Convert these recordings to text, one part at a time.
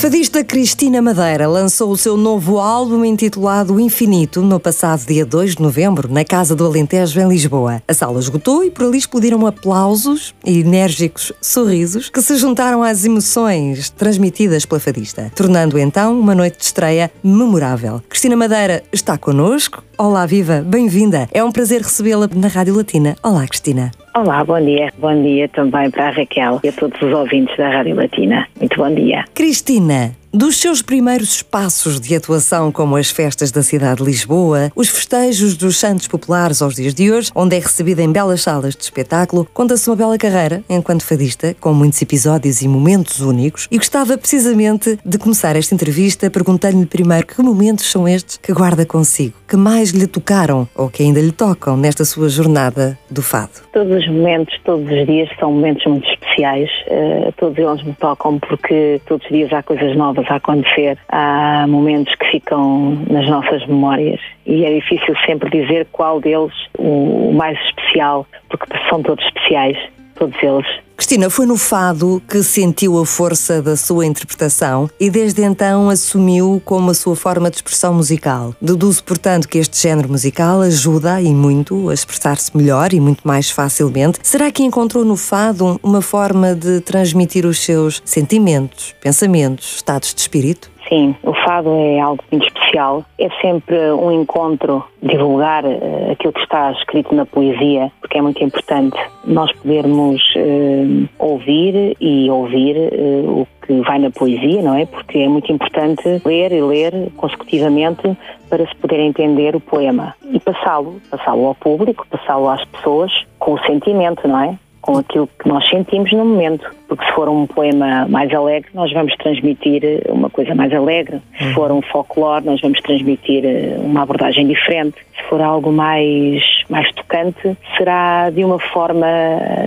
fadista Cristina Madeira lançou o seu novo álbum intitulado Infinito no passado dia 2 de novembro, na Casa do Alentejo, em Lisboa. A sala esgotou e por ali explodiram aplausos e enérgicos sorrisos que se juntaram às emoções transmitidas pela fadista, tornando então uma noite de estreia memorável. Cristina Madeira está connosco. Olá, viva, bem-vinda. É um prazer recebê-la na Rádio Latina. Olá, Cristina. Olá, bom dia. Bom dia também para a Raquel e a todos os ouvintes da Rádio Latina. Muito bom dia. Cristina, dos seus primeiros espaços de atuação, como as festas da cidade de Lisboa, os festejos dos Santos Populares aos dias de hoje, onde é recebida em belas salas de espetáculo, conta-se uma bela carreira enquanto fadista, com muitos episódios e momentos únicos, e gostava precisamente de começar esta entrevista perguntando-lhe primeiro que momentos são estes que guarda consigo, que mais lhe tocaram ou que ainda lhe tocam nesta sua jornada do fado. Todos os momentos, todos os dias são momentos muito especiais. Uh, todos eles me tocam porque todos os dias há coisas novas a acontecer. Há momentos que ficam nas nossas memórias e é difícil sempre dizer qual deles o mais especial, porque são todos especiais, todos eles. Cristina, foi no fado que sentiu a força da sua interpretação e desde então assumiu como a sua forma de expressão musical. Deduzo, portanto, que este género musical ajuda e muito a expressar-se melhor e muito mais facilmente. Será que encontrou no fado uma forma de transmitir os seus sentimentos, pensamentos, estados de espírito? Sim, o fado é algo muito especial. É sempre um encontro, divulgar uh, aquilo que está escrito na poesia, porque é muito importante nós podermos uh, ouvir e ouvir uh, o que vai na poesia, não é? Porque é muito importante ler e ler consecutivamente para se poder entender o poema e passá-lo, passá-lo ao público, passá-lo às pessoas com o sentimento, não é? Com aquilo que nós sentimos no momento. Porque se for um poema mais alegre, nós vamos transmitir uma coisa mais alegre. Se uhum. for um folclore, nós vamos transmitir eh, uma abordagem diferente. Se for algo mais, mais tocante, será de uma forma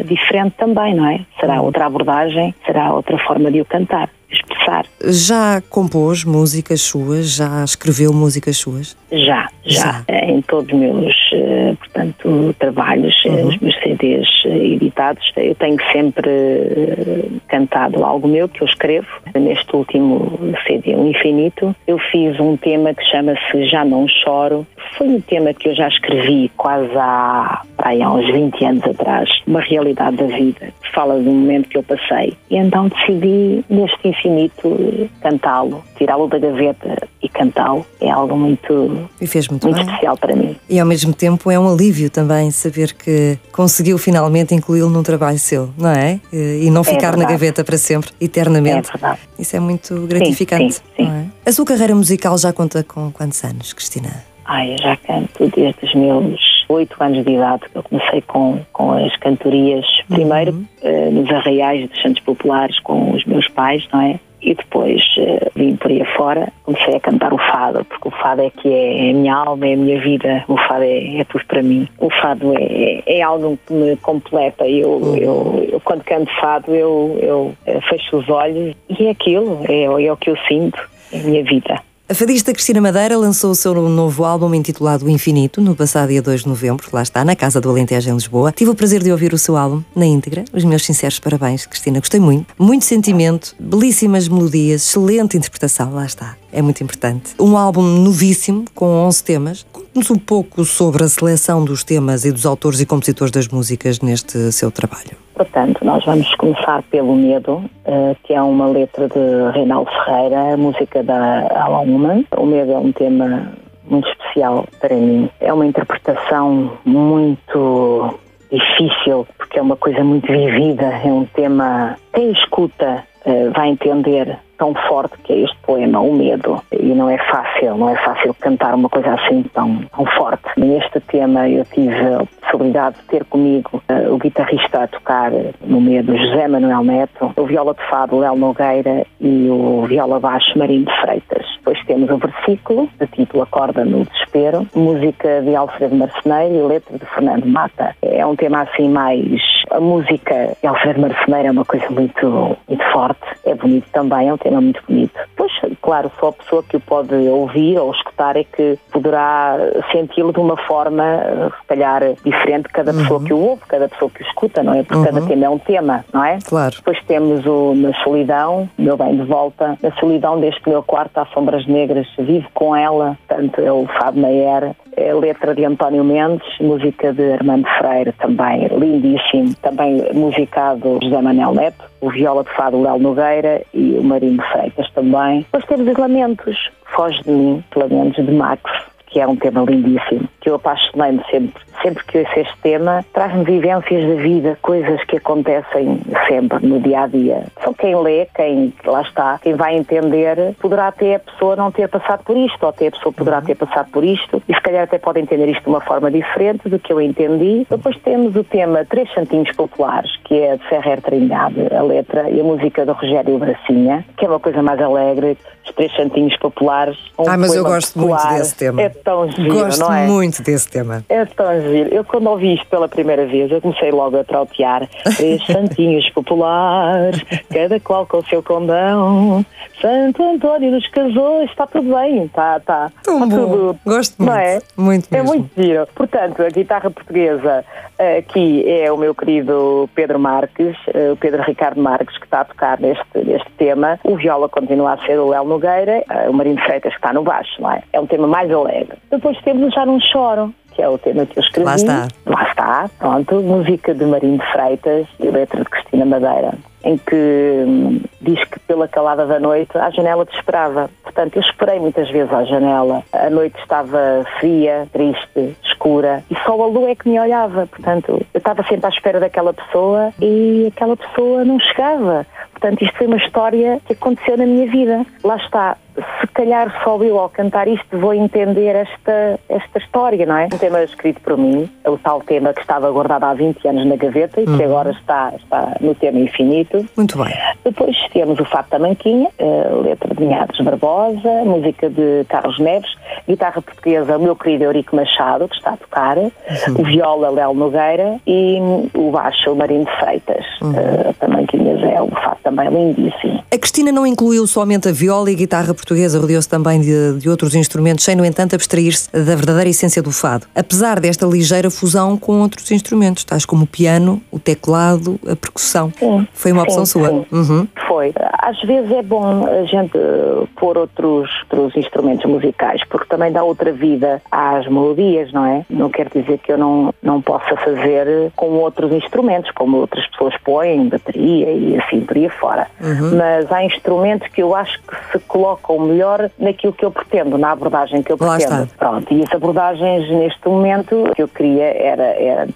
diferente também, não é? Será uhum. outra abordagem, será outra forma de o cantar expressar. Já compôs músicas suas? Já escreveu músicas suas? Já, já. já. Em todos os meus, eh, portanto, trabalhos, eh, uhum. os meus CDs eh, editados, eu tenho sempre cantado algo meu que eu escrevo. Neste último CD, O Infinito, eu fiz um tema que chama-se Já Não Choro. Foi um tema que eu já escrevi quase há, há uns 20 anos atrás, uma realidade da vida, que fala de um momento que eu passei. E então decidi, neste infinito, cantá-lo, tirá-lo da gaveta e cantá-lo. É algo muito, muito, muito especial para mim. E ao mesmo tempo é um alívio também saber que conseguiu finalmente incluí-lo num trabalho seu, não é? E não é ficar na gaveta para sempre, eternamente. É verdade. Isso é muito gratificante. Sim, sim, sim. É? A sua carreira musical já conta com quantos anos, Cristina? Ai, eu já canto desde os meus oito anos de idade. Eu comecei com, com as cantorias, primeiro uhum. uh, nos arraiais dos Santos Populares com os meus pais, não é? E depois uh, vim por aí afora, comecei a cantar o fado, porque o fado é que é, é a minha alma, é a minha vida, o fado é, é tudo para mim. O fado é, é algo que me completa. Eu, uhum. eu, eu, quando canto fado, eu, eu eh, fecho os olhos e é aquilo, é, é o que eu sinto, é a minha vida. A fadista Cristina Madeira lançou o seu novo álbum intitulado Infinito no passado dia 2 de novembro, lá está, na Casa do Alentejo em Lisboa. Tive o prazer de ouvir o seu álbum na íntegra. Os meus sinceros parabéns, Cristina, gostei muito. Muito sentimento, belíssimas melodias, excelente interpretação, lá está. É muito importante. Um álbum novíssimo, com 11 temas. Conte-nos um pouco sobre a seleção dos temas e dos autores e compositores das músicas neste seu trabalho. Portanto, nós vamos começar pelo Medo, eh, que é uma letra de Reinaldo Ferreira, música da Alan Woman. O Medo é um tema muito especial para mim. É uma interpretação muito difícil, porque é uma coisa muito vivida, é um tema. Quem escuta eh, vai entender tão forte que é este poema, O Medo. E não é fácil, não é fácil cantar uma coisa assim tão, tão forte. Neste tema eu tive possibilidade de ter comigo uh, o guitarrista a tocar no Medo, José Manuel Neto, o viola de fado, Léo Nogueira e o viola baixo, Marinho de Freitas. Depois temos o versículo, de título Acorda no Desespero, música de Alfredo Marceneiro e letra de Fernando Mata. É um tema assim mais... A música de Alfredo Marceneiro é uma coisa muito, muito forte, é bonito também, é um tema muito bonito. Depois Claro, só a pessoa que o pode ouvir ou escutar é que poderá senti-lo de uma forma, se calhar, diferente cada uhum. pessoa que o ouve, cada pessoa que o escuta, não é? Porque uhum. cada tema é um tema, não é? Claro. Depois temos o Na Solidão, meu bem de volta, Na Solidão deste meu quarto há sombras negras, vivo com ela, tanto é o Fábio Mayer, é letra de António Mendes, música de Armando Freire, também lindíssimo, também musicado José Manuel Neto, o viola de fado Léo Nogueira e o Marinho Freitas também. Depois temos os lamentos, Foge de mim, lamentos de Max, que é um tema lindíssimo, que eu apaixonei-me sempre. Sempre que ouço este tema, traz-me vivências da vida, coisas que acontecem sempre no dia a dia. Só quem lê, quem lá está, quem vai entender, poderá até a pessoa não ter passado por isto, ou até a pessoa poderá ter passado por isto, e se calhar até pode entender isto de uma forma diferente do que eu entendi. Depois temos o tema Três Santinhos Populares, que é de Ferrer Trindade, a letra, e a música do Rogério Bracinha, que é uma coisa mais alegre, os Três Santinhos Populares. Um ah, mas eu gosto popular. muito desse tema. É tão giro, Gosto não é? muito desse tema. É tão giro. Eu quando ouvi isto pela primeira vez, eu comecei logo a trautear. Três santinhos populares, cada qual com o seu condão. Santo António nos casou, está tudo bem, está, está. Tão está bom. Tudo, Gosto muito. Não é? Muito mesmo. É muito giro. Portanto, a guitarra portuguesa aqui é o meu querido Pedro Marques, eh, o Pedro Ricardo Marques, que está a tocar neste, neste tema. O viola continua a ser o Léo Nogueira, eh, o Marino Freitas que está no baixo, não é? É um tema mais alegre. Depois temos Já Não Choro, que é o tema que eu escrevi. Lá está. Lá está, pronto. Música de Marino Freitas e letra de Cristina Madeira em que hum, diz que pela calada da noite a janela te esperava. Portanto, eu esperei muitas vezes à janela. A noite estava fria, triste, escura e só a lua é que me olhava. Portanto, eu estava sempre à espera daquela pessoa e aquela pessoa não chegava. Portanto, isto foi uma história que aconteceu na minha vida. Lá está, se calhar só eu ao cantar isto vou entender esta, esta história, não é? Um tema escrito por mim, é o tal tema que estava guardado há 20 anos na gaveta e que uhum. agora está, está no tema infinito. Muito bem. Depois temos o Fato da Manquinha, letra de Minhados Barbosa, música de Carlos Neves, guitarra portuguesa, o meu querido Eurico Machado, que está a tocar, uhum. o viola Léo Nogueira e o baixo Marinho de Freitas. Uhum. Uh, também é o fato também lindíssimo. A Cristina não incluiu somente a viola e a guitarra portuguesa, rodeou-se também de, de, outros instrumentos, sem, no entanto, abstrair-se da verdadeira essência do fado. Apesar desta ligeira fusão com outros instrumentos, tais como o piano, o teclado, a percussão. Sim, Foi uma opção sim, sua. Sim. Uhum. Foi. Às vezes é bom a gente pôr outros, outros instrumentos musicais, porque também dá outra vida às melodias, não é? Não quer dizer que eu não, não possa fazer com outros instrumentos, como outras pessoas põem, bateria e assim por aí fora. Uhum. Mas há instrumentos que eu acho que se colocam melhor naquilo que eu pretendo, na abordagem que eu pretendo. Pronto, e as abordagens neste momento que eu queria era, era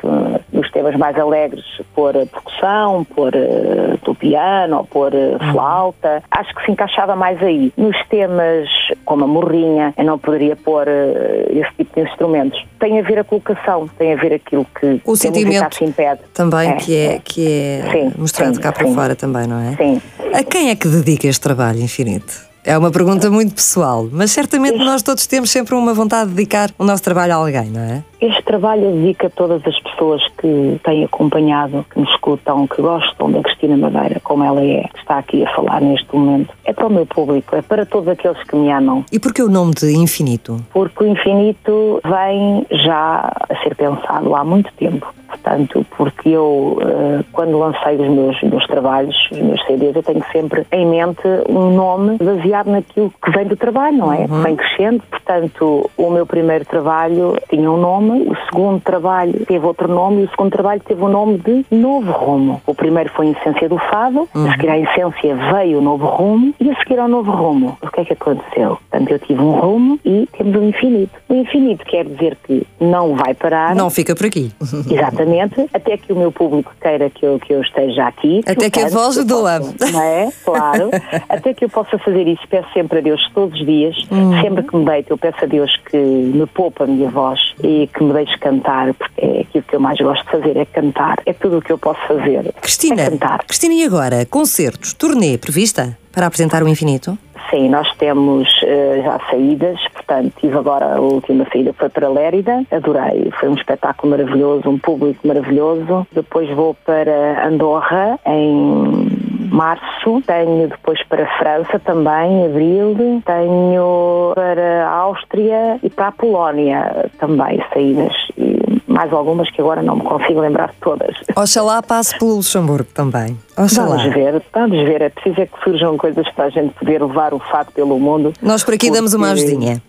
dos temas mais alegres, pôr a percussão, pôr uh, do piano, pôr uh, flauta. Acho que se encaixava mais aí. Nos temas como a morrinha, eu não poderia pôr uh, esse tipo de instrumentos. Tem a ver a colocação, tem a ver aquilo que o sentimento se impede. também é, que é, é. que é sim, mostrado sim, cá para sim. fora também, não é? Sim. A quem é que dedica este trabalho infinito? É uma pergunta muito pessoal, mas certamente nós todos temos sempre uma vontade de dedicar o nosso trabalho a alguém, não é? Este trabalho dedica a todas as pessoas que têm acompanhado, que nos escutam, que gostam da Cristina Madeira, como ela é, que está aqui a falar neste momento. É para o meu público, é para todos aqueles que me amam. E por que o nome de Infinito? Porque o Infinito vem já a ser pensado há muito tempo. Portanto, porque eu, eh, quando lancei os meus, meus trabalhos, os meus CDs, eu tenho sempre em mente um nome baseado naquilo que vem do trabalho, não é? Uhum. Vem crescendo. Portanto, o meu primeiro trabalho tinha um nome, o segundo trabalho teve outro nome e o segundo trabalho teve o nome de Novo Rumo. O primeiro foi a Essência do Fado, uhum. a seguir à Essência veio o Novo Rumo e a seguir ao Novo Rumo. O que é que aconteceu? Portanto, eu tive um rumo e temos um infinito. O infinito quer dizer que não vai parar. Não fica por aqui. Exatamente até que o meu público queira que eu, que eu esteja aqui. Até que a voz doa. Não é? Claro. até que eu possa fazer isso. Peço sempre a Deus todos os dias, uhum. sempre que me deito, eu peço a Deus que me poupa a minha voz e que me deixe cantar, porque é aquilo que eu mais gosto de fazer, é cantar. É tudo o que eu posso fazer. Cristina, é cantar. Cristina, e agora? Concertos, turnê prevista para apresentar o infinito? Sim, nós temos uh, já saídas, portanto, tive agora a última saída foi para Lérida, adorei, foi um espetáculo maravilhoso, um público maravilhoso. Depois vou para Andorra em março, tenho depois para a França também, abril, tenho para a Áustria e para a Polónia também saídas. E mais algumas que agora não me consigo lembrar de todas. Oxalá passe pelo Luxemburgo também. Oxalá. Vamos ver, vamos ver. É preciso é que surjam coisas para a gente poder levar o fato pelo mundo. Nós por aqui damos uma ajudinha.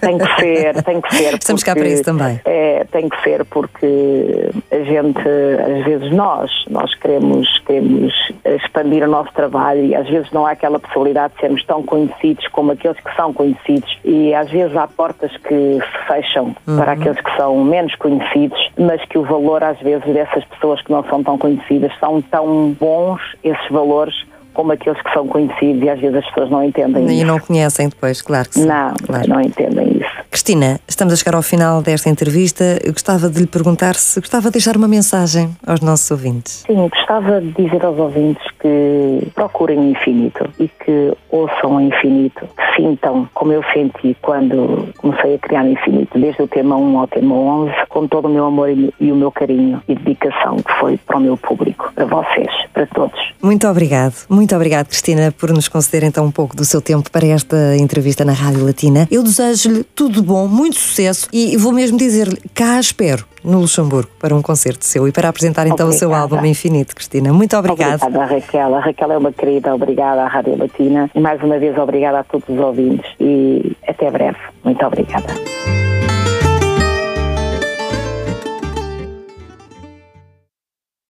Tem que ser, tem que ser. Estamos cá para isso também. É, tem que ser porque a gente, às vezes nós, nós queremos, queremos expandir o nosso trabalho e às vezes não há aquela possibilidade de sermos tão conhecidos como aqueles que são conhecidos e às vezes há portas que se fecham uhum. para aqueles que são menos conhecidos, mas que o valor às vezes dessas pessoas que não são tão conhecidas são tão bons esses valores como aqueles que são conhecidos e às vezes as pessoas não entendem E isso. não conhecem depois, claro que sim. Não, claro. não entendem isso. Cristina, estamos a chegar ao final desta entrevista. Eu gostava de lhe perguntar se gostava de deixar uma mensagem aos nossos ouvintes. Sim, gostava de dizer aos ouvintes que procurem o infinito e que ouçam o infinito, que sintam como eu senti quando comecei a criar o infinito, desde o tema 1 ao tema 11, com todo o meu amor e o meu carinho e dedicação que foi para o meu público, para vocês, para todos. Muito obrigado. Muito obrigado, Cristina, por nos conceder então um pouco do seu tempo para esta entrevista na Rádio Latina. Eu desejo-lhe tudo bom, muito sucesso e vou mesmo dizer-lhe cá espero no Luxemburgo para um concerto seu e para apresentar então obrigada. o seu álbum Infinito, Cristina. Muito obrigada. Obrigada, Raquel. A Raquel é uma querida, obrigada à Rádio Latina e mais uma vez obrigada a todos os ouvintes e até breve. Muito obrigada.